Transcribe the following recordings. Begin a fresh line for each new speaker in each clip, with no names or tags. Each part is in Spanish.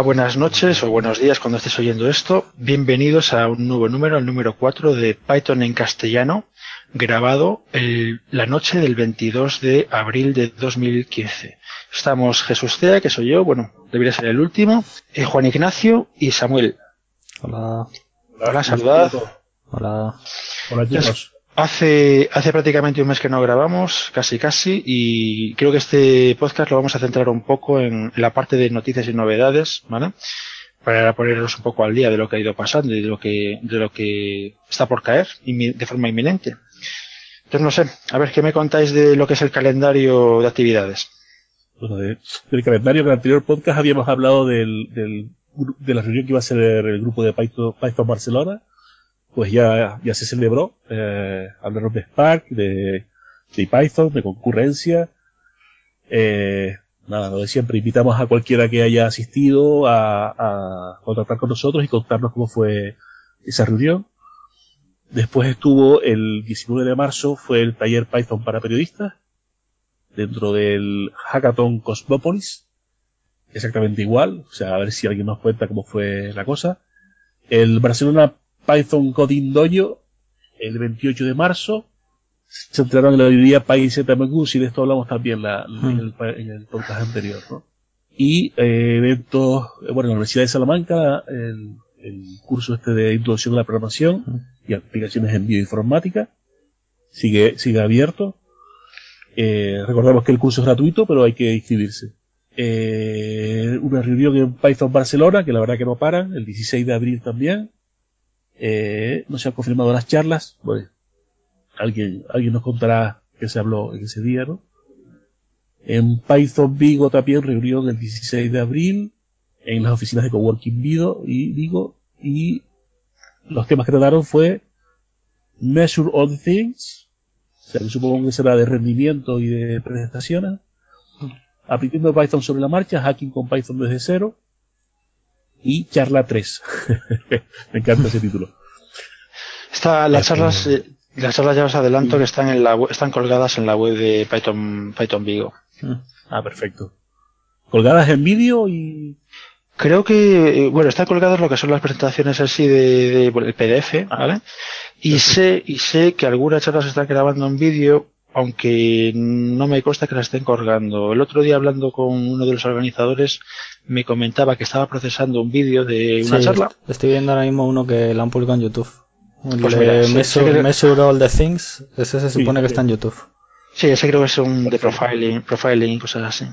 Hola, buenas noches o buenos días cuando estés oyendo esto. Bienvenidos a un nuevo número, el número 4 de Python en castellano, grabado el, la noche del 22 de abril de 2015. Estamos Jesús Cea, que soy yo, bueno, debería ser el último, eh, Juan Ignacio y Samuel.
Hola.
Hola, saludad.
Hola.
Hola chicos.
Hace, hace prácticamente un mes que no grabamos, casi casi, y creo que este podcast lo vamos a centrar un poco en la parte de noticias y novedades, ¿vale? Para ponernos un poco al día de lo que ha ido pasando y de lo que, de lo que está por caer de forma inminente. Entonces no sé, a ver qué me contáis de lo que es el calendario de actividades.
Bueno, de- del calendario en el anterior podcast habíamos hablado del, del, de la reunión que iba a ser el grupo de Python, Python Barcelona. Pues ya, ya se celebró. Eh, hablaron de Spark, de, de Python, de concurrencia. Eh, nada, lo de siempre. Invitamos a cualquiera que haya asistido a, a contactar con nosotros y contarnos cómo fue esa reunión. Después estuvo el 19 de marzo, fue el taller Python para periodistas dentro del Hackathon Cosmopolis. Exactamente igual. O sea, a ver si alguien nos cuenta cómo fue la cosa. El Barcelona Python Coding Dojo, el 28 de marzo. Se enteraron en la librería PyZMQ, y de esto hablamos también la- en, el, en el podcast anterior, ¿no? Y eh, eventos, eh, bueno, en la Universidad de Salamanca, el, el curso este de introducción a la programación y aplicaciones en bioinformática sigue, sigue abierto. Eh, recordamos que el curso es gratuito, pero hay que inscribirse. Eh, una reunión en Python Barcelona, que la verdad que no paran, el 16 de abril también. Eh, no se han confirmado las charlas. Bueno, alguien, alguien nos contará qué se habló en ese día, ¿no? En Python Vigo también reunión el 16 de abril en las oficinas de Coworking Vigo y Vigo y los temas que trataron fue Measure All Things, o sea que supongo que será de rendimiento y de prestaciones, aprendiendo Python sobre la marcha, hacking con Python desde cero y charla 3. Me encanta ese título.
Está, las charlas, eh, las charlas ya os adelanto que están en la están colgadas en la web de Python, Python Vigo.
Ah, perfecto. Colgadas en vídeo y
Creo que, eh, bueno, están colgadas lo que son las presentaciones así de, de el PDF, ¿vale? Y sé, y sé que algunas charlas se están grabando en vídeo, aunque no me consta que las estén colgando. El otro día hablando con uno de los organizadores, me comentaba que estaba procesando un vídeo de una
Sí,
charla.
Estoy viendo ahora mismo uno que lo han publicado en YouTube. El
Pues
de
mira, sí,
Measure,
sí que-
Measure All the Things. Ese se
Sí,
supone que está en YouTube.
Sí, ese creo que es un de profiling, profiling y cosas así.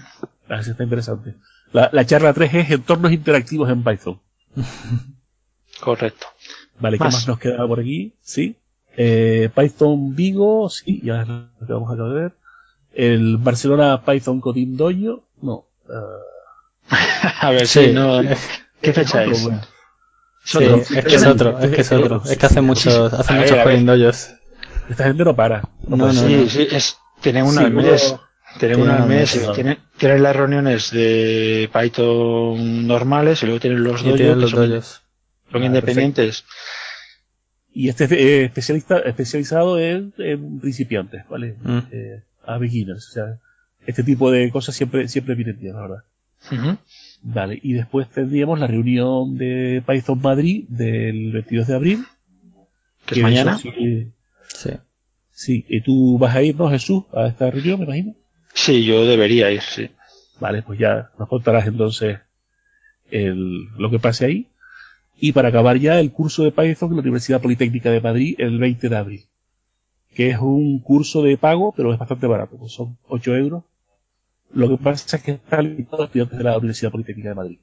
ah, sí está interesante. La, la charla 3 es entornos interactivos en Python.
Correcto.
Vale, ¿qué
Más.
más nos queda por aquí? Sí. Eh, Python Vigo, sí, ya es lo que vamos a ver. El Barcelona Python Coding Dojo, no. ah,
A ver,
Sí.
sí, no, ¿qué fecha
otro,
es?
bueno.
Es
Sí,
otro.
es que es otro, es que es otro. Es que hace muchos, hace
ver,
muchos
a ver.
corindollos.
Esta gente no para.
No,
para.
no,
sí,
no.
sí, es, tienen
Sí,
al
uno-
mes. Tienen una al mes, tienen, tienen las reuniones de Python normales y luego tienen los dojos
tienen
que
los
son,
dojos.
son
Ah,
independientes.
Y este es eh, especialista, especializado en, en principiantes, ¿vale?
Mm.
Eh, a beginners. O sea, este tipo de cosas siempre, siempre vienen bien, la verdad. Vale, y después tendríamos la reunión de Python Madrid del 22 de abril.
Que es mañana.
eso sí,
Sí.
sí, y tú vas a ir, ¿no, Jesús, a esta reunión, me imagino?
Sí, yo debería ir, sí.
Vale, pues ya nos contarás entonces el, lo que pase ahí. Y para acabar ya el curso de Python en la Universidad Politécnica de Madrid el 20 de abril. Que es un curso de pago, pero es bastante barato, pues son 8 euros. Lo que pasa es que está limitado a estudiantes de la Universidad Politécnica de Madrid.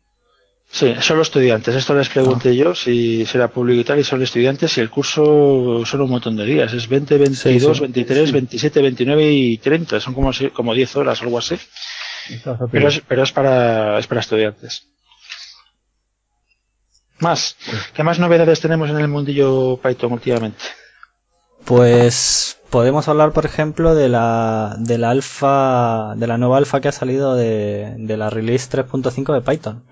Sí, solo estudiantes. Esto les pregunté yo si será público y tal, y son estudiantes y el curso son un montón de días. Es 20, 22,
sí.
23, 27, 29 y 30. Son como, como 10 horas o algo así. Pero es, pero es para, es para estudiantes. Más. ¿Qué más novedades tenemos en el mundillo Python últimamente?
Pues podemos hablar, por ejemplo, de la, de la alfa, de la nueva alfa que ha salido de, de la release 3.5 de Python,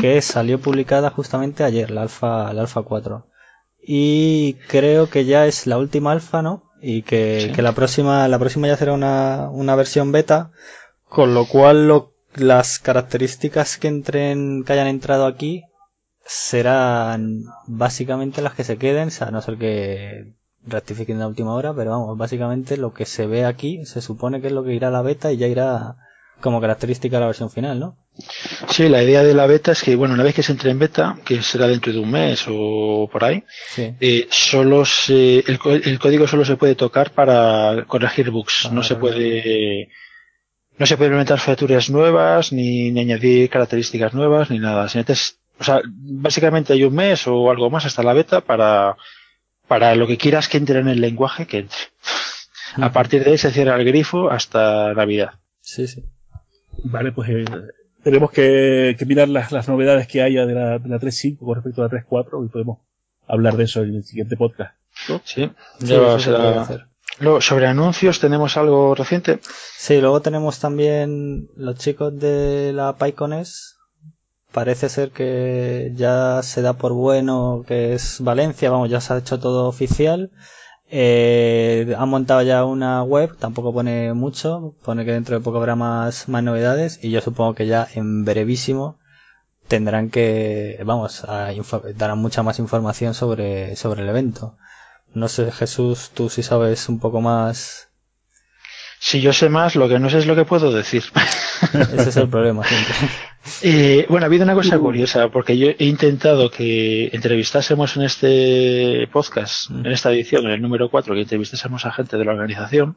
que salió publicada justamente ayer, la alfa, la alfa 4. Y creo que ya es la última alfa, ¿no? Y que,
Sí.
que la próxima, la próxima ya será una, una versión beta, con lo cual lo las características que entren, que hayan entrado aquí serán básicamente las que se queden, o sea, a no ser que rectifiquen la última hora, pero vamos, básicamente lo que se ve aquí se supone que es lo que irá a la beta y ya irá como característica de la versión final, ¿no?
Sí, la idea de la beta es que, bueno, una vez que se entre en beta, que será dentro de un mes o por ahí, eh, solo se, el, el, código solo se puede tocar para corregir bugs. no se puede, no se puede implementar features nuevas, ni, ni añadir características nuevas, ni nada. O sea, básicamente hay un mes o algo más hasta la beta para, para lo que quieras que entre en el lenguaje que entre. A partir de ahí se cierra el grifo hasta Navidad.
Sí, sí.
Vale, pues eh, tenemos que, mirar las, las, novedades que haya de la, de la 3.5 con respecto a la 3.4 y podemos hablar de eso en el siguiente podcast.
Sí, ya va a ser Luego, sobre anuncios, ¿tenemos algo reciente?
Sí, luego tenemos también los chicos de la PyCones. Parece ser que ya se da por bueno que es Valencia, vamos, ya se ha hecho todo oficial. Eh, han montado ya una web, tampoco pone mucho, pone que dentro de poco habrá más, más novedades y yo supongo que ya en brevísimo tendrán que, vamos, a darán mucha más información sobre, sobre el evento. No sé, Jesús, tú si sabes un poco más.
Si yo sé más, lo que no sé es lo que puedo decir.
Ese es el problema siempre.
Eh, bueno, ha habido una cosa curiosa, porque yo he intentado que entrevistásemos en este podcast, mm. en esta edición, en el número 4, que entrevistásemos a gente de la organización.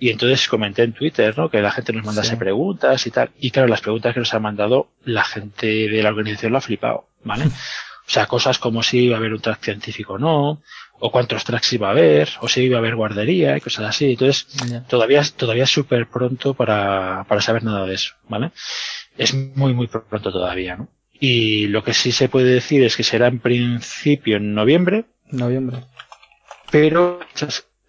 Y entonces comenté en Twitter, ¿no? Que la gente nos mandase preguntas y tal. Y claro, las preguntas que nos ha mandado la gente de la organización lo ha flipado, ¿vale? O sea, cosas como si iba a haber un track científico o no, o cuántos tracks iba a haber, o si iba a haber guardería y cosas así. Entonces, todavía, todavía es súper pronto para, para saber nada de eso, ¿vale? Es muy, muy pronto todavía, ¿no? Y lo que sí se puede decir es que será en principio en noviembre.
Noviembre.
Pero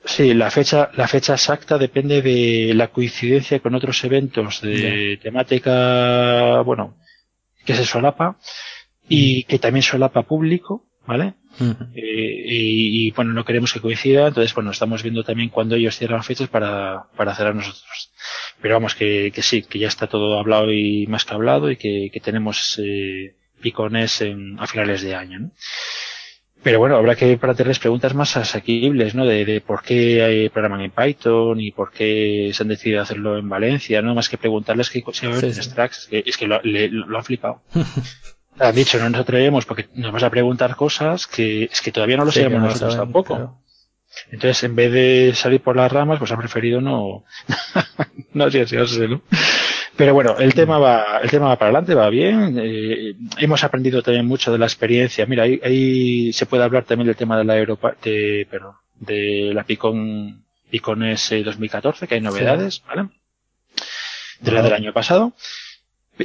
sí, la fecha, la fecha exacta depende de la coincidencia con otros eventos de temática, bueno, que se solapa y que también solapa público, ¿vale? Eh, y, bueno, no queremos que coincida, entonces bueno, estamos viendo también cuando ellos cierran fechas para, para cerrar nosotros. Pero vamos, que, que sí, que ya está todo hablado y más que hablado y que, que tenemos eh, picones en, a finales de año. ¿no? Pero bueno, habrá que para tener preguntas más asequibles, ¿no? De, de, por qué hay programan en Python y por qué se han decidido hacerlo en Valencia, ¿no? Más que preguntarles qué si sí, sí. tracks, es que, es que lo, le, lo han flipado. Han dicho, no nos atrevemos porque nos vas a preguntar cosas que es que todavía no lo sabemos nosotros tampoco. Entonces, en vez de salir por las ramas, pues han preferido no, no arriesgarse, ¿no? Pero bueno, el tema va, el tema va para adelante, va bien. Eh, hemos aprendido también mucho de la experiencia. Mira, ahí, ahí se puede hablar también del tema de la Europa, de, perdón, de la Picon, Picon S 2014, que hay novedades, ¿vale? De la del año pasado.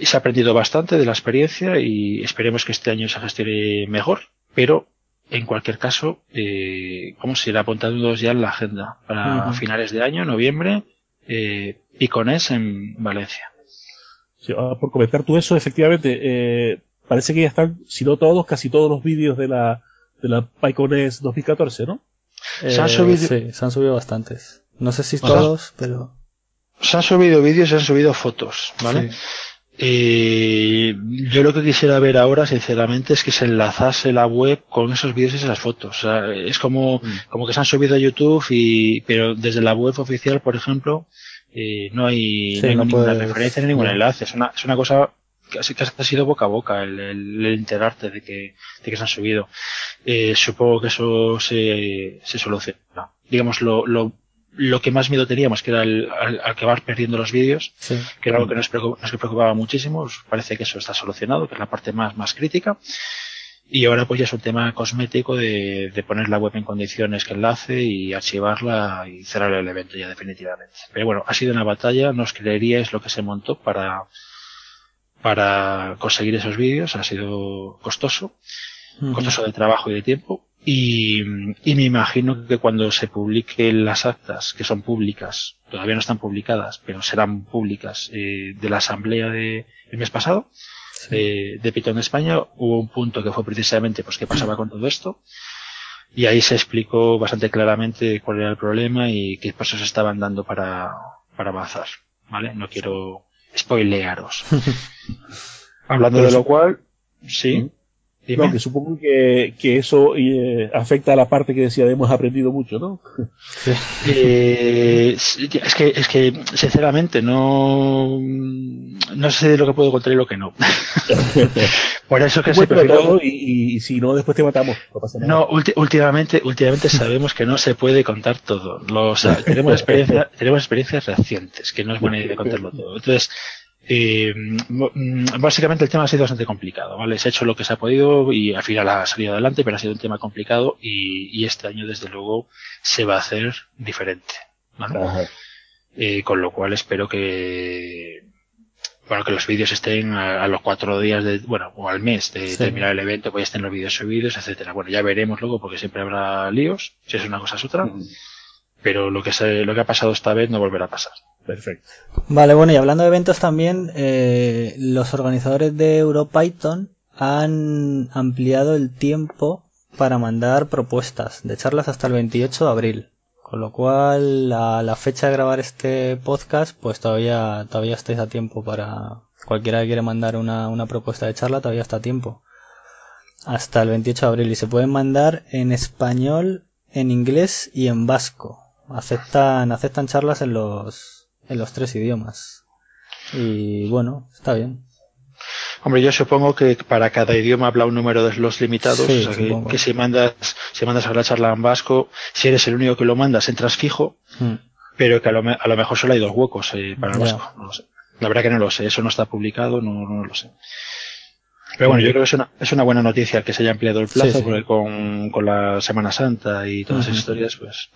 Se ha aprendido bastante de la experiencia y esperemos que este año se gestione mejor, pero en cualquier caso, eh, vamos a ir apuntando ya en la agenda para finales de año, noviembre, eh, Picones en Valencia.
Ah, por comentar tú eso, efectivamente, eh, parece que ya están, si no todos, casi todos los vídeos de la, de la PyCones 2014, ¿no?
se han subido, sí, se han subido bastantes. No sé si todos, pero...
Se han subido vídeos, se han subido fotos, ¿vale? Eh, yo lo que quisiera ver ahora, sinceramente, es que se enlazase la web con esos vídeos y esas fotos. es como, mm. como que se han subido a YouTube y, pero desde la web oficial, por ejemplo, eh, no hay, ninguna referencia ni ningún enlace. Es una, es una cosa que ha sido boca a boca el, el, enterarte de que, de que se han subido. Eh, supongo que eso se, se soluciona. Digamos, lo, lo lo que más miedo teníamos, que era el, al, acabar perdiendo los vídeos, que era algo que nos preocupaba, nos preocupaba muchísimo. Parece que eso está solucionado, que es la parte más, más crítica. Y ahora pues ya es un tema cosmético de, de poner la web en condiciones que enlace y archivarla y cerrar el evento ya definitivamente. Pero bueno, ha sido una batalla, no os creeríais lo que se montó para, para conseguir esos vídeos, ha sido costoso, costoso de trabajo y de tiempo, y, y, me imagino que cuando se publiquen las actas, que son públicas, todavía no están publicadas, pero serán públicas, eh, de la asamblea de el mes pasado, eh, de Python España, hubo un punto que fue precisamente pues qué pasaba con todo esto. Y ahí se explicó bastante claramente cuál era el problema y qué pasos estaban dando para, para avanzar. ¿Vale? No quiero spoilearos. Hablando de lo cual, sí.
No, que supongo que, que eso eh, afecta a la parte que decía, hemos aprendido mucho, ¿no?
Eh, es que, es que, sinceramente, no, no sé lo que puedo contar y lo que no. Por eso que se
prefiero... y, y, si no, después te matamos. No, pasa nada.
no últimamente, últimamente sabemos que no se puede contar todo. Los, tenemos, experiencia, tenemos experiencias recientes, que no es buena idea contarlo todo. Entonces, eh, mm, básicamente el tema ha sido bastante complicado, ¿vale? Se ha hecho lo que se ha podido y al final ha salido adelante, pero ha sido un tema complicado y, este año desde luego se va a hacer diferente, ¿vale? Eh, con lo cual espero que bueno, que los vídeos estén a, los cuatro días de, bueno, o al mes de terminar el evento, pues estén los vídeos subidos, etcétera. Bueno, ya veremos luego porque siempre habrá líos, si es una cosa es otra, pero lo que se, lo que ha pasado esta vez no volverá a pasar.
Perfecto.
Vale, bueno, y hablando de eventos también, eh, los organizadores de EuroPython han ampliado el tiempo para mandar propuestas de charlas hasta el 28 de abril. Con lo cual, a la fecha de grabar este podcast, pues todavía, todavía estáis a tiempo para cualquiera que quiere mandar una, una propuesta de charla, todavía está a tiempo. Hasta el 28 de abril. Y se pueden mandar en español, en inglés y en vasco. Aceptan, aceptan charlas en los, en los tres idiomas. Y bueno, está bien.
Hombre, yo supongo que para cada idioma habla un número de slots limitados. o sea que, si mandas, si mandas a la charla en vasco, si eres el único que lo mandas, entras fijo, hmm. pero que a lo, a lo, mejor solo hay dos huecos eh, para el vasco. No lo sé. La verdad que no lo sé, eso no está publicado, no, no lo sé. Pero bueno, yo creo que es una, es una buena noticia que se haya ampliado el plazo porque con, con la Semana Santa y todas esas historias, pues.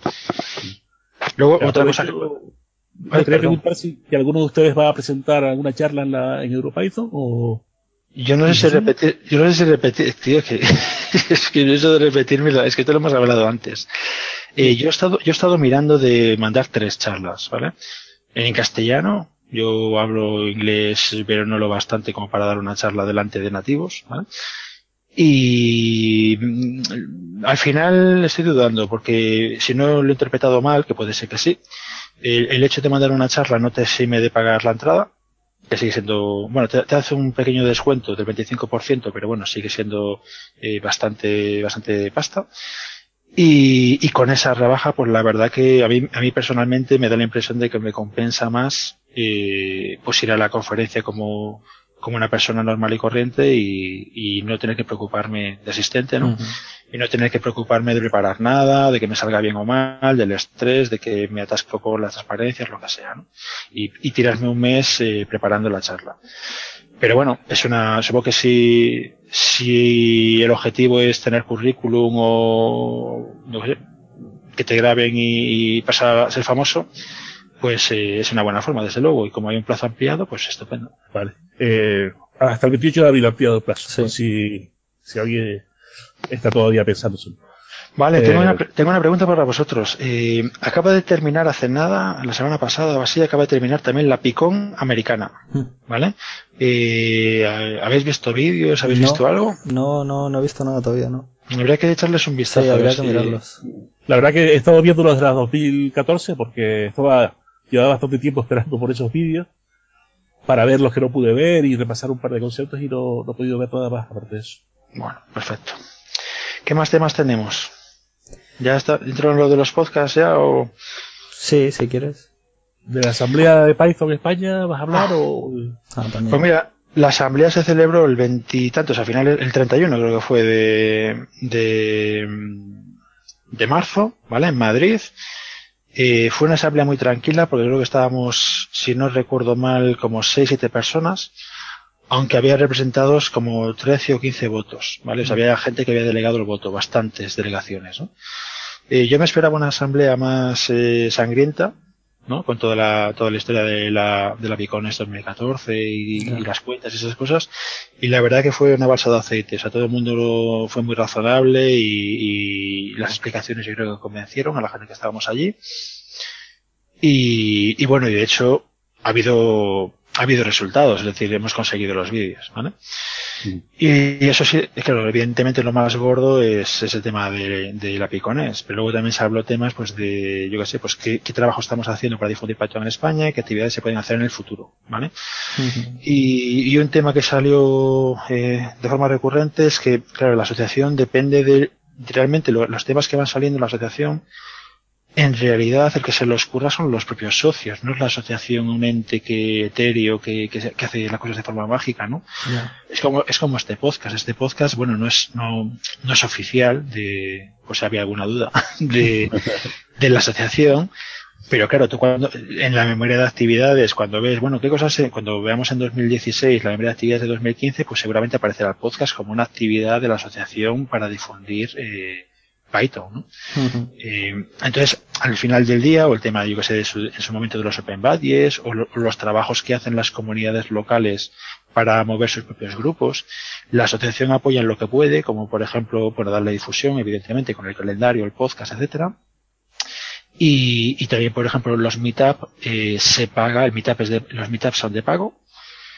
Luego, otra cosa que,
me quería preguntar si, alguno de ustedes va a presentar alguna charla en, la, en EuroPython o...
Yo no sé si repetir, yo no sé si repetir, tío, que es que eso de repetirme, es que te lo hemos hablado antes. Eh, yo he estado, yo he estado mirando de mandar tres charlas, ¿vale? En castellano, yo hablo inglés, pero no lo bastante como para dar una charla delante de nativos, ¿vale? Y mm, al final estoy dudando, porque si no lo he interpretado mal, que puede ser que sí, el, hecho de mandar una charla no te exime de pagar la entrada, que sigue siendo, bueno, te, hace un pequeño descuento del 25%, pero bueno, sigue siendo eh, bastante, bastante pasta. Y, y, con esa rebaja, pues la verdad que a mí, a mí personalmente me da la impresión de que me compensa más eh, pues ir a la conferencia como, como una persona normal y corriente y, y no tener que preocuparme de asistente, ¿no? Y no tener que preocuparme de preparar nada, de que me salga bien o mal, del estrés, de que me atasco con las transparencias, lo que sea, ¿no? Y, y tirarme un mes eh, preparando la charla. Pero bueno, es una, supongo que si, si el objetivo es tener currículum o, no sé, que te graben y, pasar a ser famoso, pues eh, es una buena forma, desde luego. Y como hay un plazo ampliado, pues estupendo.
Vale. Eh, hasta el 28 de abril ampliado el plazo. Si, si alguien está todavía pensando
Vale, tengo, una, eh, tengo una pregunta para vosotros. Eh, acaba de terminar hace nada, la semana pasada o así, acaba de terminar también la Picón americana. Hmm. ¿Vale? Eh, ¿Habéis visto vídeos? ¿Habéis visto algo?
No, no, no he visto nada todavía, ¿no?
Habría que echarles un vistazo.
Sí, habría que mirarlos.
La verdad que he estado viendo los de la 2014 porque estaba, llevaba bastante tiempo esperando por esos vídeos para ver los que no pude ver y repasar un par de conceptos y no, no he podido ver nada más aparte de eso.
Bueno, perfecto. ¿Qué más temas tenemos? ¿Ya está dentro de lo de los podcasts ya o...?
Sí, si quieres.
¿De la asamblea de Python España vas a hablar o...?
Ah, pues mira, la asamblea se celebró el veintitantos, al final el 31 creo que fue de, de, de marzo, ¿vale? En Madrid. Eh, fue una asamblea muy tranquila porque creo que estábamos, si no recuerdo mal, como 6-7 personas aunque había representados como 13 o 15 votos, ¿vale? O sea, había gente que había delegado el voto, bastantes delegaciones, ¿no? Eh, yo me esperaba una asamblea más eh, sangrienta, ¿no? Con toda la, toda la historia de la, de la Bicones 2014 y, y, las cuentas y esas cosas. Y la verdad que fue una balsa de aceite. O sea, todo el mundo lo, fue muy razonable y, y las explicaciones yo creo que convencieron a la gente que estábamos allí. Y, y bueno, y de hecho, ha habido ha habido resultados, es decir, hemos conseguido los vídeos, ¿vale? Y, eso sí, claro, evidentemente lo más gordo es ese tema de, de la Picones, pero luego también se habló temas, pues de, yo qué sé, pues qué, qué, trabajo estamos haciendo para difundir Python en España, qué actividades se pueden hacer en el futuro, ¿vale? y, y, un tema que salió eh, de forma recurrente es que, claro, la asociación depende de, realmente lo, los temas que van saliendo en la asociación en realidad el que se los curra son los propios socios, no es la asociación un ente que etéreo que, que, que hace las cosas de forma mágica, ¿no? Yeah. Es como es como este podcast, este podcast, bueno, no es no no es oficial de pues había alguna duda de de la asociación, pero claro, tú cuando en la memoria de actividades cuando ves, bueno, qué cosas cuando veamos en 2016 la memoria de actividades de 2015, pues seguramente aparecerá el podcast como una actividad de la asociación para difundir eh, Python. ¿no? Uh -huh. eh, entonces, al final del día, o el tema, yo que sé, de su, en su momento de los Open Badges, o, lo, o, los trabajos que hacen las comunidades locales para mover sus propios grupos, la asociación apoya en lo que puede, como por ejemplo, por darle difusión, evidentemente, con el calendario, el podcast, etcétera. Y, y también, por ejemplo, los meetup eh, se paga, el meetup es de, los meetups son de pago,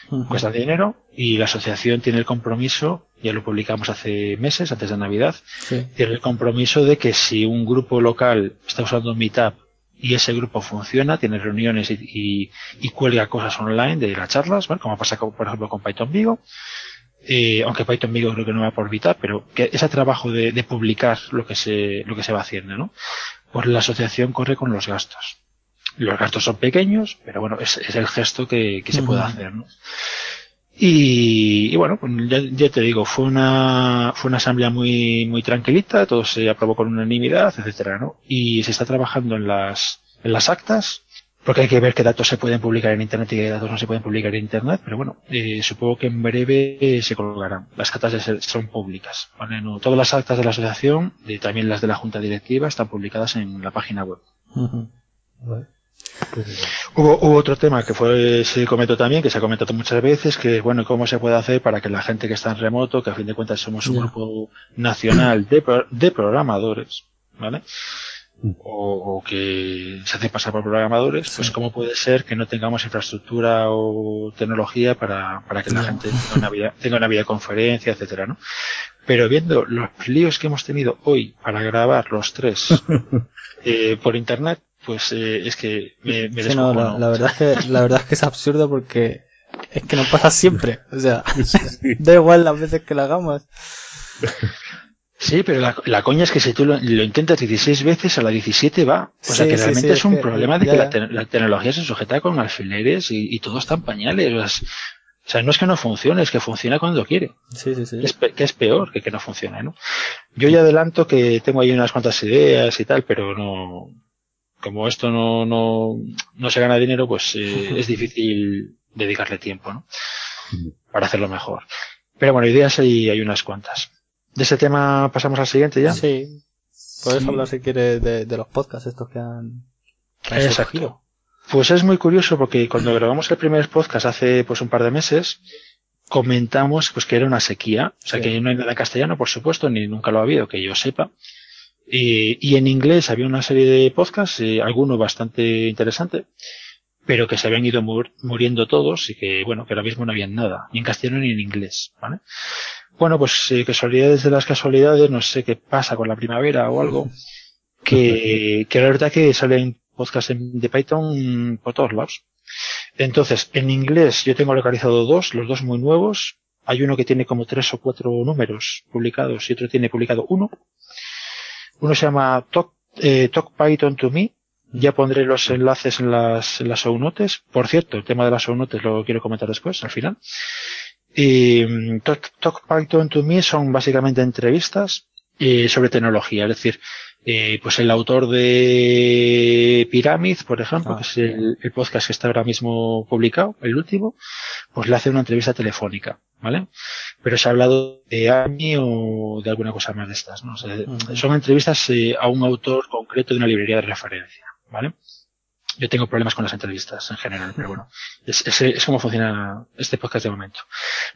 uh -huh. cuesta dinero, y la asociación tiene el compromiso ya lo publicamos hace meses, antes de Navidad, sí. tiene el compromiso de que si un grupo local está usando Meetup y ese grupo funciona, tiene reuniones y, y, y cuelga cosas online de las charlas, ¿vale? como pasa con, por ejemplo con Python Vigo, eh, aunque Python Vigo creo que no va por Meetup, pero que ese trabajo de, de, publicar lo que se lo que se va haciendo, ¿no? Pues la asociación corre con los gastos. Los gastos son pequeños, pero bueno, es, es el gesto que, que se uh -huh. puede hacer, ¿no? Y, y, bueno, pues ya, ya, te digo, fue una, fue una asamblea muy, muy tranquilita, todo se aprobó con unanimidad, etcétera, ¿no? Y se está trabajando en las, en las actas, porque hay que ver qué datos se pueden publicar en internet y qué datos no se pueden publicar en internet, pero bueno, eh, supongo que en breve eh, se colgarán. Las actas son públicas, ¿vale? No, todas las actas de la asociación, y también las de la junta directiva, están publicadas en la página web. Hubo, hubo, otro tema que fue, se comentó también, que se ha comentado muchas veces, que bueno, cómo se puede hacer para que la gente que está en remoto, que a fin de cuentas somos un yeah. grupo nacional de, de programadores, ¿vale? O, o, que se hace pasar por programadores, sí. pues cómo puede ser que no tengamos infraestructura o tecnología para, para que la gente tenga una, vida, tenga una videoconferencia, etcétera, ¿no? Pero viendo los líos que hemos tenido hoy para grabar los tres eh, por internet, pues eh, es que me, me
sí, no, la, la, verdad es que la verdad es que es absurdo porque es que no pasa siempre o sea da igual las veces que lo hagamos
Sí, pero la, la, coña es que si tú lo, lo, intentas 16 veces, a la 17 va. O sea, que sí, realmente sí, es un que, problema de ya, que la, te, la, tecnología se sujeta con alfileres y, y todo está en pañales. O sea, no es que no funcione, es que funciona cuando quiere.
Sí, sí, sí.
Es, que es peor que que no funcione, ¿no? Yo ya adelanto que tengo ahí unas cuantas ideas y tal, pero no, como esto no, no, no se gana dinero, pues eh, es difícil dedicarle tiempo, ¿no? Para hacerlo mejor. Pero bueno, ideas hay, hay unas cuantas. De ese tema pasamos al siguiente ya.
Sí. Puedes sí. hablar si quieres de, de, los podcasts estos que han,
que han Exacto. Surgido. Pues es muy curioso porque cuando grabamos el primer podcast hace pues un par de meses, comentamos pues que era una sequía. O sea sí. que no hay nada en castellano, por supuesto, ni nunca lo ha habido, que yo sepa. Y, y, en inglés había una serie de podcasts, eh, alguno bastante interesante, pero que se habían ido mur muriendo todos y que, bueno, que ahora mismo no había nada, ni en castellano ni en inglés, ¿vale? Bueno, pues eh, casualidades de las casualidades, no sé qué pasa con la primavera o algo, que, que la verdad que salen podcasts de Python por todos lados. Entonces, en inglés yo tengo localizado dos, los dos muy nuevos. Hay uno que tiene como tres o cuatro números publicados y otro tiene publicado uno. Uno se llama Talk, eh, Talk Python to Me. Ya pondré los enlaces en las, en las show notes. Por cierto, el tema de las show notes lo quiero comentar después, al final. Y mm, Talk, Talk Python to Me son básicamente entrevistas eh, sobre tecnología. Es decir, eh, pues el autor de Pyramid, por ejemplo, ah, que es el, el, podcast que está ahora mismo publicado, el último, pues le hace una entrevista telefónica, ¿vale? Pero se ha hablado de AMI o de alguna cosa más de estas, ¿no? O sea, uh -huh. Son entrevistas eh, a un autor concreto de una librería de referencia, ¿vale? Yo tengo problemas con las entrevistas en general, pero bueno, es, es, es como funciona este podcast de momento.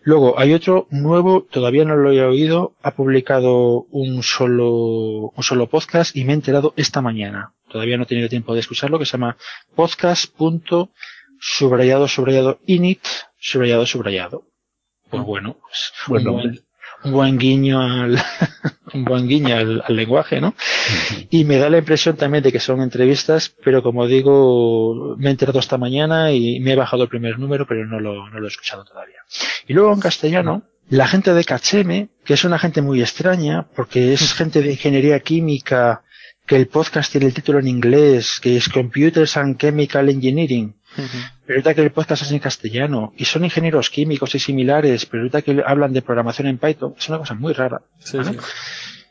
Luego, hay otro nuevo, todavía no lo he oído, ha publicado un solo, un solo podcast y me he enterado esta mañana. Todavía no he tenido tiempo de escucharlo, que se llama podcast subrayado, subrayado, init, subrayado, subrayado. Pues mm. bueno, pues bueno un, buen, un, buen, guiño al, un buen guiño al, al, lenguaje, ¿no? Y me da la impresión también de que son entrevistas, pero como digo, me he enterado esta mañana y me he bajado el primer número, pero no lo, no lo he escuchado todavía. Y luego en castellano, la gente de Cacheme, que es una gente muy extraña, porque es gente de ingeniería química, que el podcast tiene el título en inglés, que es Computers and Chemical Engineering, pero ahorita que el podcast es en castellano, y son ingenieros químicos y similares, pero ahorita que hablan de programación en Python, es una cosa muy rara.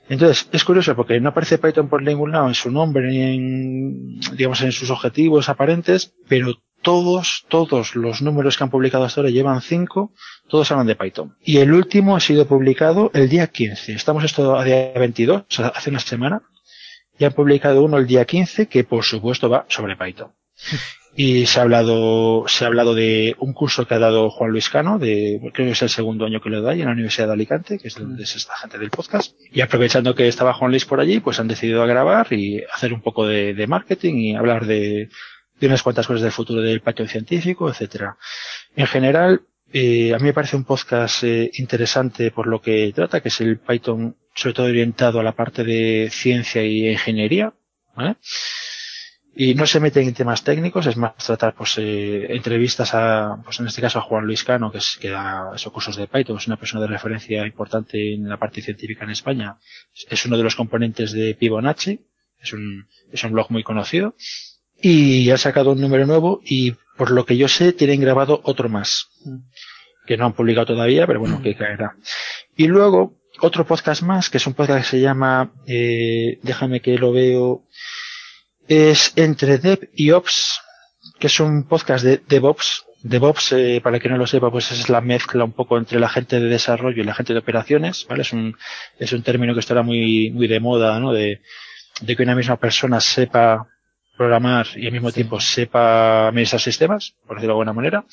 Entonces, es curioso porque no aparece Python por ningún lado en su nombre ni en, digamos, en sus objetivos aparentes, pero todos, todos los números que han publicado hasta ahora llevan cinco, todos hablan de Python. Y el último ha sido publicado el día 15. Estamos esto a día 22, o sea, hace una semana. Y han publicado uno el día 15 que por supuesto va sobre Python. Y se ha hablado, se ha hablado de un curso que ha dado Juan Luis Cano, de, creo que es el segundo año que lo da en la Universidad de Alicante, que es donde es esta gente del podcast. Y aprovechando que estaba Juan Luis por allí, pues han decidido grabar y hacer un poco de, marketing y hablar de, unas cuantas cosas del futuro del Python científico, etcétera. En general, eh, a mí me parece un podcast eh, interesante por lo que trata, que es el Python sobre todo orientado a la parte de ciencia y ingeniería, ¿vale? Y no se meten en temas técnicos, es más tratar pues eh, entrevistas a, pues en este caso a Juan Luis Cano, que, es, que da esos cursos de Python, es una persona de referencia importante en la parte científica en España, es uno de los componentes de Fibonacci, es un, es un blog muy conocido, y ha sacado un número nuevo y por lo que yo sé tienen grabado otro más, que no han publicado todavía, pero bueno, que caerá. Y luego, otro podcast más, que es un podcast que se llama, eh, déjame que lo veo, es entre Dev y Ops, que es un podcast de DevOps. DevOps, eh, para que no lo sepa, pues es la mezcla un poco entre la gente de desarrollo y la gente de operaciones, ¿vale? Es un, es un término que estará muy, muy de moda, ¿no? De, que una misma persona sepa programar y al mismo tiempo sepa administrar sistemas, por decirlo de alguna manera,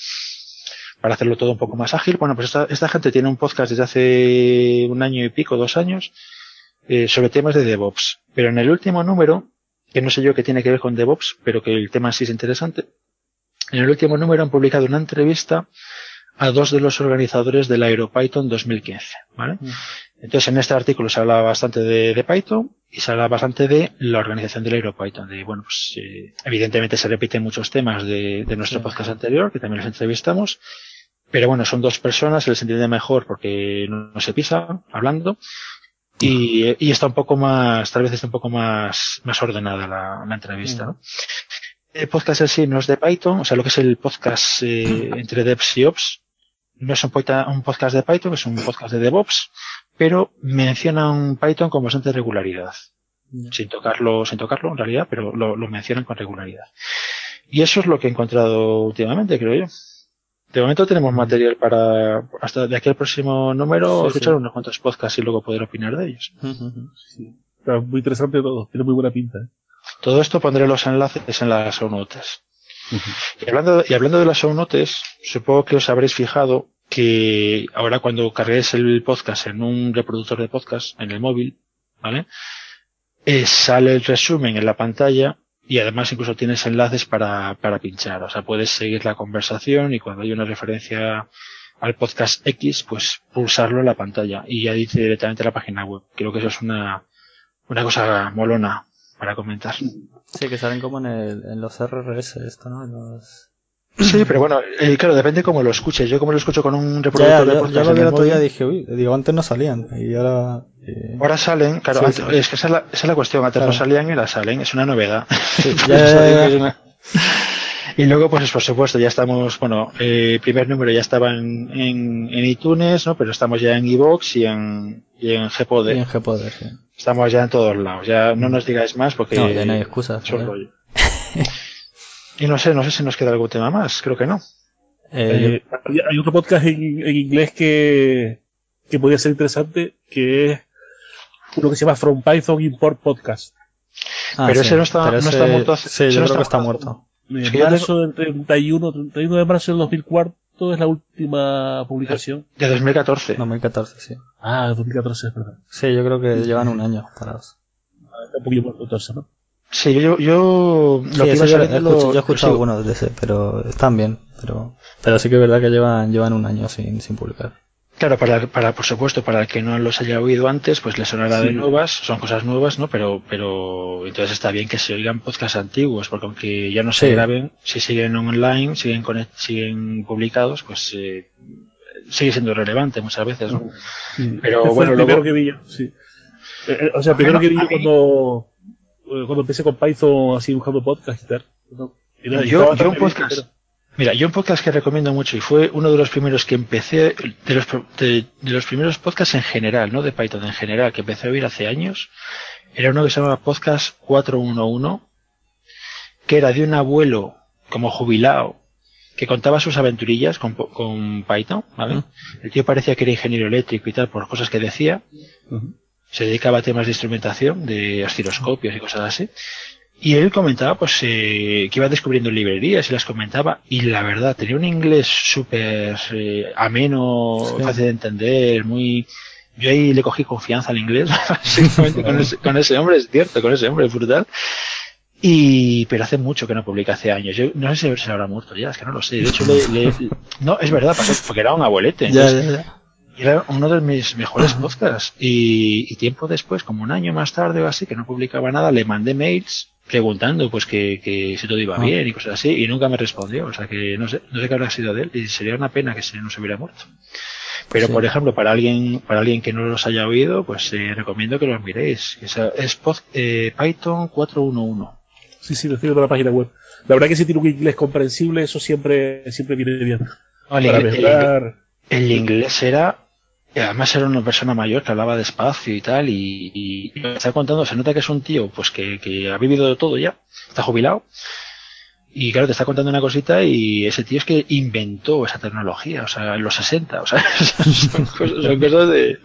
para hacerlo todo un poco más ágil. Bueno, pues esta, esta gente tiene un podcast desde hace un año y pico, dos años, eh, sobre temas de DevOps. Pero en el último número que no sé yo qué tiene que ver con DevOps, pero que el tema sí es interesante. En el último número han publicado una entrevista a dos de los organizadores del AeroPython 2015, ¿vale? Mm. Entonces en este artículo se habla bastante de, Python y se habla bastante de la organización del AeroPython, de bueno, pues eh, evidentemente se repiten muchos temas de, nuestro podcast anterior, que también los entrevistamos, pero bueno, son dos personas, se les entiende mejor porque no, no se pisa hablando, y, y, está un poco más, tal vez está un poco más, más ordenada la, la entrevista, ¿no? El podcast en sí no es de Python, o sea, lo que es el podcast eh, entre devs y ops, no es un, un, podcast de Python, es un podcast de DevOps, pero menciona un Python con bastante regularidad. Sin tocarlo, sin tocarlo en realidad, pero lo, lo mencionan con regularidad. Y eso es lo que he encontrado últimamente, creo yo. De momento tenemos material para hasta de aquí al próximo número escuchar unos cuantos podcasts y luego poder opinar de ellos.
Está muy interesante todo, tiene muy buena pinta. ¿eh?
Todo esto pondré los enlaces en las show notes. y, hablando, y hablando de las show notes, supongo que os habréis fijado que ahora cuando carguéis el podcast en un reproductor de podcast, en el móvil, ¿vale? Eh, sale el resumen en la pantalla y además incluso tienes enlaces para, para pinchar. O sea, puedes seguir la conversación y cuando hay una referencia al podcast X, pues pulsarlo en la pantalla y ya dice directamente la página web. Creo que eso es una, una cosa molona para comentar.
Sí, que salen como en, el, en los RRS, esto, ¿no? En los...
Sí, pero bueno, eh, claro, depende cómo lo escuches. Yo como lo escucho con un reproductor
de
podcast.
Ya lo vi el otro día dije, uy, digo, antes no salían. Y ahora.
Eh... Ahora salen, claro, sí, sí. es que esa es, la, esa es la cuestión. Antes claro. no salían y ahora salen. Es una novedad. Sí, ya, ya, y luego, pues por supuesto, ya estamos, bueno, eh, primer número ya estaba en, en, en, iTunes, ¿no? Pero estamos ya en iVoox y en, y en Gpoder.
Y en Gpoder, sí.
Estamos ya en todos lados. Ya no nos digáis más porque.
No, ya no hay excusas.
Es un rollo. Y no sé, no sé si nos queda algún tema más, creo que no.
Eh, hay, hay, otro podcast en, en, inglés que, que podría ser interesante, que es uno que se llama From Python Import Podcast.
Ah, pero sí, ese no está, no ese, está muerto.
Hace, sí, yo no creo que está muerto.
En marzo del 31, 31 de marzo del 2004 es la última publicación.
De 2014.
2014, sí.
Ah, 2014 es verdad.
Sí, yo creo que llevan un año parados.
Ah, está un poquito por 14, ¿no?
Sí, yo, yo
lo que iba yo, he escuchado algunos de ese, pero están bien, pero, pero sí que es verdad que llevan, llevan un año sin, sin publicar.
Claro, para, para, por supuesto, para el que no los haya oído antes, pues les sonará de nuevas, son cosas nuevas, ¿no? Pero, pero entonces está bien que se oigan podcasts antiguos, porque aunque ya no se graben, si siguen online, siguen siguen publicados, pues eh, sigue siendo relevante muchas veces, ¿no?
Pero bueno, lo primero que vi yo, sí. Eh, eh, o sea, primero que vi yo cuando, cuando empecé con Python así buscando podcast y tal.
yo, yo un podcast. Mira, yo un podcast que recomiendo mucho y fue uno de los primeros que empecé, de los, de, los primeros podcasts en general, no de Python en general, que empecé a oír hace años, era uno que se llamaba Podcast 411, que era de un abuelo como jubilado que contaba sus aventurillas con, con Python, ¿vale? El tío parecía que era ingeniero eléctrico y tal por cosas que decía. Se dedicaba a temas de instrumentación, de osciloscopios y cosas así. Y él comentaba pues eh, que iba descubriendo librerías y las comentaba y la verdad tenía un inglés súper eh, ameno, fácil de entender, muy... Yo ahí le cogí confianza al inglés, básicamente con, ese, con ese hombre, es cierto, con ese hombre, es brutal. Y, pero hace mucho que no publica, hace años. Yo no sé si se habrá muerto ya, es que no lo sé. De hecho, le, le no, es verdad, porque era un abuelete. Era uno de mis mejores podcasts. Y, y, tiempo después, como un año más tarde o así, que no publicaba nada, le mandé mails preguntando pues que, que si todo iba ah. bien y cosas así y nunca me respondió. O sea que no sé no sé qué habrá sido de él y sería una pena que se no se hubiera muerto. Pero por ejemplo para alguien para alguien que no los haya oído pues eh, recomiendo que los miréis. Es, es eh, Python 411
sí sí lo estoy viendo la página web. La verdad que si tiene un inglés comprensible eso siempre siempre viene bien
el, el, el inglés era además era una persona mayor que hablaba despacio y tal, y, y, me está contando, se nota que es un tío pues que, que ha vivido de todo ya, está jubilado, y claro, te está contando una cosita y ese tío es que inventó esa tecnología, o sea, en los 60, o sea, son, cosas, de,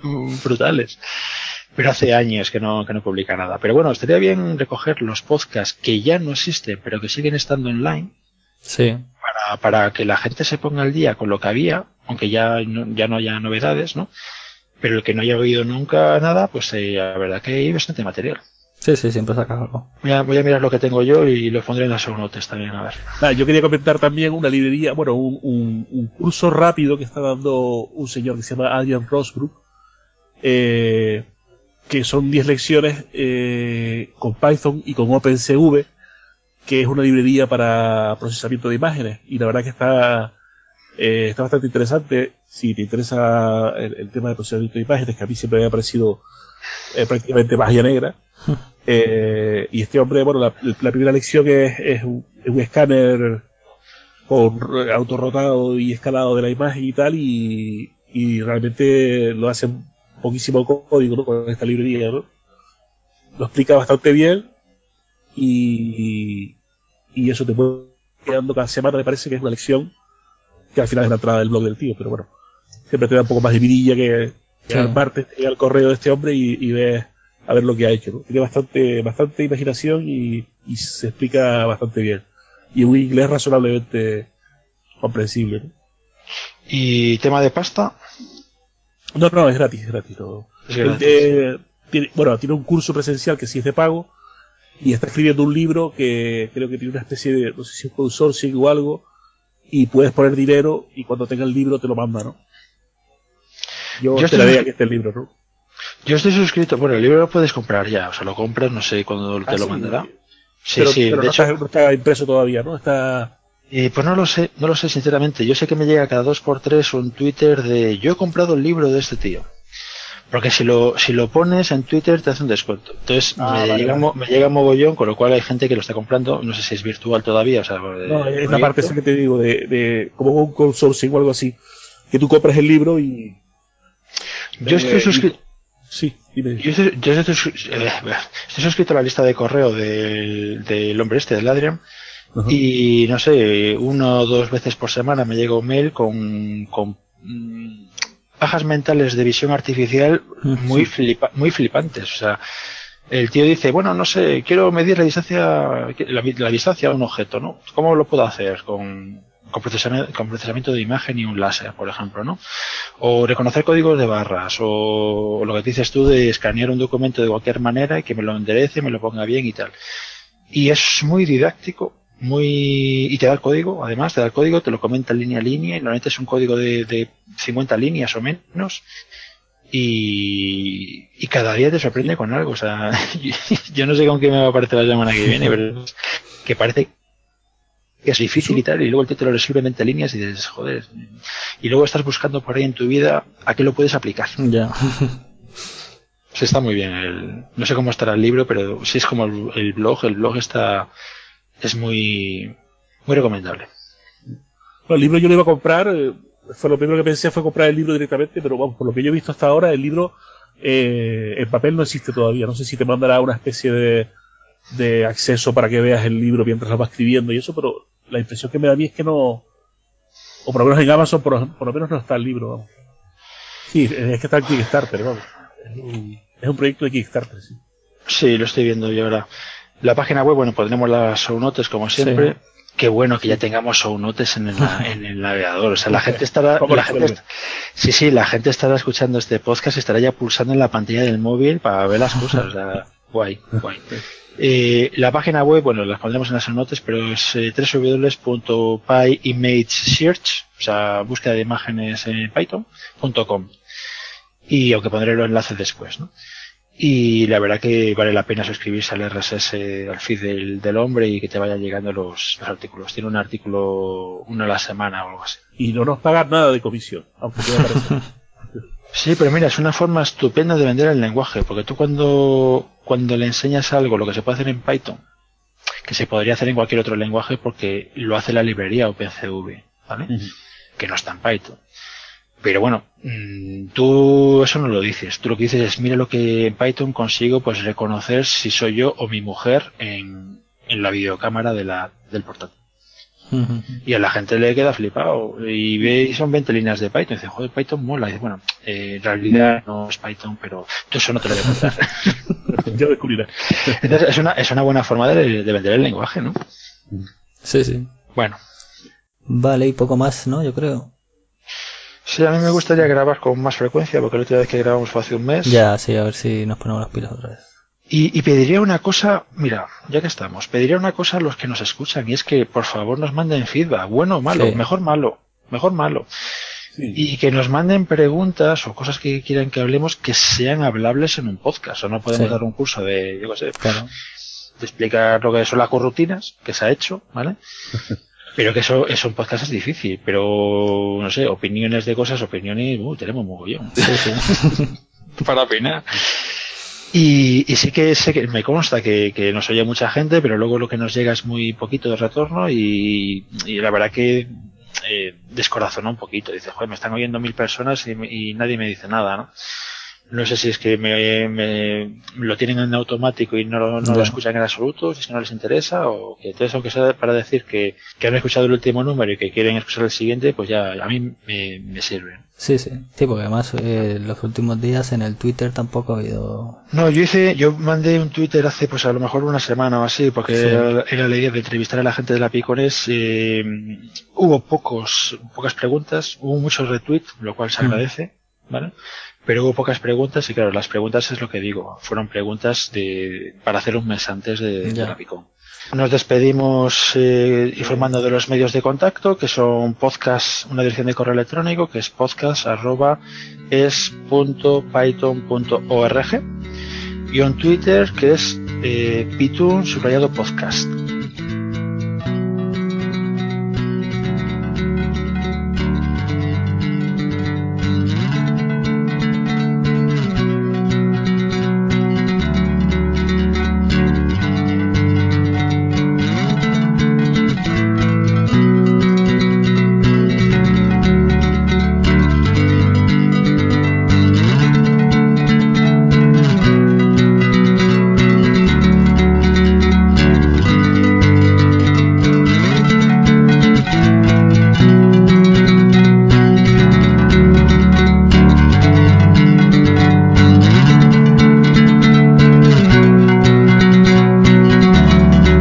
brutales. Pero hace años que no, que no publica nada. Pero bueno, estaría bien recoger los podcasts que ya no existen, pero que siguen estando online.
Sí.
Para, para que la gente se ponga al día con lo que había aunque ya no, ya no haya novedades, ¿no? Pero el que no haya oído nunca nada, pues eh, la verdad que hay bastante material.
Sí, sí, siempre saca algo.
Voy a, voy a mirar lo que tengo yo y lo pondré en las notes también, a ver.
Ah, yo quería comentar también una librería, bueno, un, un, un, curso rápido que está dando un señor que se llama Adrian Rosbrook, eh, que son 10 lecciones eh, con Python y con OpenCV, que es una librería para procesamiento de imágenes. Y la verdad que está eh, está bastante interesante. Si te interesa el, tema de procesamiento de imágenes, que a mí siempre me ha parecido eh, prácticamente magia negra. Eh, y este hombre, bueno, la, primera lección es, es, un, escáner con autorrotado y escalado de la imagen y tal, y, y realmente lo hace poquísimo código con esta librería. ¿no? Lo explica bastante bien y, y eso te puede quedando cada semana, me parece que es una lección que al final es la entrada del blog del tío, pero bueno, siempre te da un poco más de vidilla que, que al martes te llega el correo de este hombre y, y ves a ver lo que ha hecho. Tiene bastante, bastante imaginación y, y, se explica bastante bien. Y un inglés razonablemente comprensible.
¿Y tema de pasta?
No, no, es gratis, es gratis. Eh, tiene, bueno, tiene un curso presencial que sí es de pago y está escribiendo un libro que creo que tiene una especie de, no sé si es consorcio o algo, y puedes poner dinero y cuando tenga el libro te lo manda, ¿no? Yo, Yo esperaría que esté el libro, ¿no?
Yo estoy suscrito, bueno, el libro lo puedes comprar ya, o sea, lo compras, no sé cuándo te ah, lo mandará.
Sí, sí, de no hecho. Está, no está impreso todavía, ¿no? Está.
Eh, pues no lo sé, no lo sé sinceramente. Yo sé que me llega cada dos por tres un Twitter de yo he comprado el libro de este tío. Porque si lo, si lo pones en Twitter te hace un descuento. Entonces ah, me, llega, me llega mogollón, con lo cual hay gente que lo está comprando. No sé si es virtual todavía. O sea,
no, es la parte esa que te digo, de, de como un consorcio o algo así. Que tú compras el libro y.
Yo estoy eh, suscrito.
Sí, dime.
Yo, estoy, yo estoy, eh, estoy, suscrito a la lista de correo del, del hombre este, del Adrian. Y no sé, uno o dos veces por semana me llega un mail con, con mm, bajas mentales de visión artificial muy, flipa, muy flipantes. O sea, el tío dice, bueno, no sé, quiero medir la distancia, la, distancia a un objeto, ¿no? ¿Cómo lo puedo hacer? Con, con, procesamiento, con procesamiento de imagen y un láser, por ejemplo, ¿no? O reconocer códigos de barras, o, lo que dices tú de escanear un documento de cualquier manera y que me lo enderece, me lo ponga bien y tal. y es muy didáctico, muy y te da el código, además te da el código, te lo comenta línea a línea y normalmente es un código de, de 50 líneas o menos y, y cada día te sorprende con algo. O sea, yo no sé con qué me va a parecer la semana que viene, pero que parece que es difícil y tal, y luego el título es simplemente líneas y dices, joder. Y luego estás buscando por ahí en tu vida a qué lo puedes aplicar.
Ya.
Sí, está muy bien. El, no sé cómo estará el libro, pero sí es como el, el blog. El blog está es muy muy recomendable.
Bueno, el libro yo lo iba a comprar. eh, Fue lo primero que pensé fue comprar el libro directamente, pero vamos, por lo que yo he visto hasta ahora, el libro eh, en papel no existe todavía. No sé si te mandará una especie de, de acceso para que veas el libro mientras lo vas escribiendo y eso, pero la impresión que me da a mí es que no, o por lo menos en Amazon, por, por lo menos no está el libro. Vamos. Sí, es que está en Kickstarter, vamos. Es un, es un proyecto de Kickstarter, sí.
Sí, lo estoy viendo yo ahora. La página web, bueno, pondremos las show notes como siempre.
Sí.
Qué bueno que ya tengamos show notes en el, en el navegador. O sea, la gente estará,
¿Cómo
la gente, sí, sí, la gente estará escuchando este podcast y estará ya pulsando en la pantalla del móvil para ver las cosas. O sea, guay, guay. Eh, la página web, bueno, las pondremos en las show notes, pero es eh, www.pyimagesearch, o sea, búsqueda de imágenes en Python.com. Y aunque pondré los enlaces después, ¿no? Y la verdad que vale la pena suscribirse al RSS, al feed del, del hombre y que te vayan llegando los, los artículos. Tiene un artículo uno a la semana o algo así.
Y no nos pagan nada de comisión, aunque pueda parecer.
Sí, pero mira, es una forma estupenda de vender el lenguaje, porque tú cuando, cuando le enseñas algo, lo que se puede hacer en Python, que se podría hacer en cualquier otro lenguaje porque lo hace la librería OpenCV, ¿vale? Que no está en Python. Pero bueno, mm, tú eso no lo dices. Tú lo que dices es, mira lo que en Python consigo pues reconocer si soy yo o mi mujer en, en la videocámara de la, del portátil. Y a la gente le queda flipado. Y ve, y son 20 líneas de Python. Y dice, joder, Python mola. Y dice, bueno, eh, en realidad no es Python, pero tú eso no te lo voy a contar.
ya descubrirás.
Entonces es una, es una buena forma de, de vender el lenguaje, ¿no?
Sí, sí.
Bueno.
Vale, y poco más, ¿no? Yo creo.
Sí, a mí me gustaría grabar con más frecuencia, porque la última vez que grabamos fue hace un mes.
Ya, sí, a ver si nos ponemos las pilas otra vez.
Y, y pediría una cosa, mira, ya que estamos, pediría una cosa a los que nos escuchan, y es que por favor nos manden feedback, bueno o malo,
Sí.
mejor malo, mejor malo.
Sí.
Y que nos manden preguntas o cosas que quieran que hablemos que sean hablables en un podcast. O no podemos
Sí.
dar un curso de, yo qué sé,
Claro.
de explicar lo que son las corrutinas, que se ha hecho, ¿vale? Pero que eso, eso en podcast es difícil, pero no sé, opiniones de cosas, opiniones, uh, tenemos mogollón. Para opinar. Y, y sí que sé que me consta que, que nos oye mucha gente, pero luego lo que nos llega es muy poquito de retorno y, y la verdad que eh, descorazona un poquito. Dice, joder, me están oyendo mil personas y, y nadie me dice nada, ¿no? No sé si es que me, me- lo tienen en automático y no, lo- no lo
Ya.
escuchan en absoluto, si es que no les interesa, o que entonces, aunque sea para decir que, que han escuchado el último número y que quieren escuchar el siguiente, pues ya a mí me, me sirve.
Sí, sí. Sí, porque además eh, los últimos días en el Twitter tampoco ha habido...
No, yo hice, yo mandé un Twitter hace pues a lo mejor una semana o así, porque
Sí.
era, era la idea de entrevistar a la gente de la Picones. eh, hubo pocos, pocas preguntas, hubo muchos retweets, lo cual se
Mm.
agradece, ¿vale? Pero hubo pocas preguntas y claro, las preguntas es lo que digo, fueron preguntas de, para hacer un mes antes de, de la Picón. Nos despedimos eh, informando de los medios de contacto, que son podcast, una dirección de correo electrónico, que es podcast arroba es.python.org y un Twitter que es eh, pitun subrayado podcast.